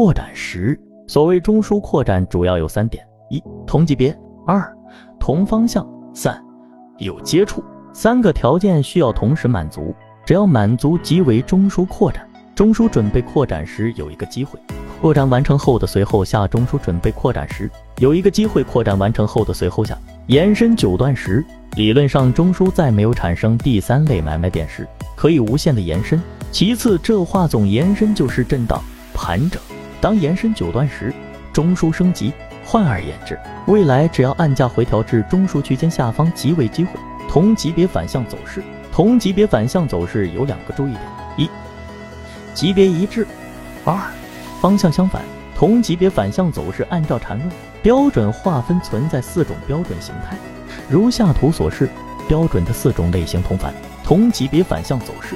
扩展时，所谓中枢扩展主要有三点：一、同级别；二、同方向；三、有接触。三个条件需要同时满足，只要满足即为中枢扩展。中枢准备扩展时有一个机会，扩展完成后的随后下。中枢准备扩展时有一个机会，扩展完成后的随后下。延伸九段时，理论上中枢在没有产生第三类买卖点时，可以无限的延伸。其次，这话总延伸就是震荡盘整。当延伸九段时，中枢升级。换而言之，未来只要按价回调至中枢区间下方即为机会。同级别反向走势，同级别反向走势有两个注意点：一、级别一致；二、方向相反。同级别反向走势按照缠论标准划分存在四种标准形态，如下图所示。标准的四种类型同反同级别反向走势。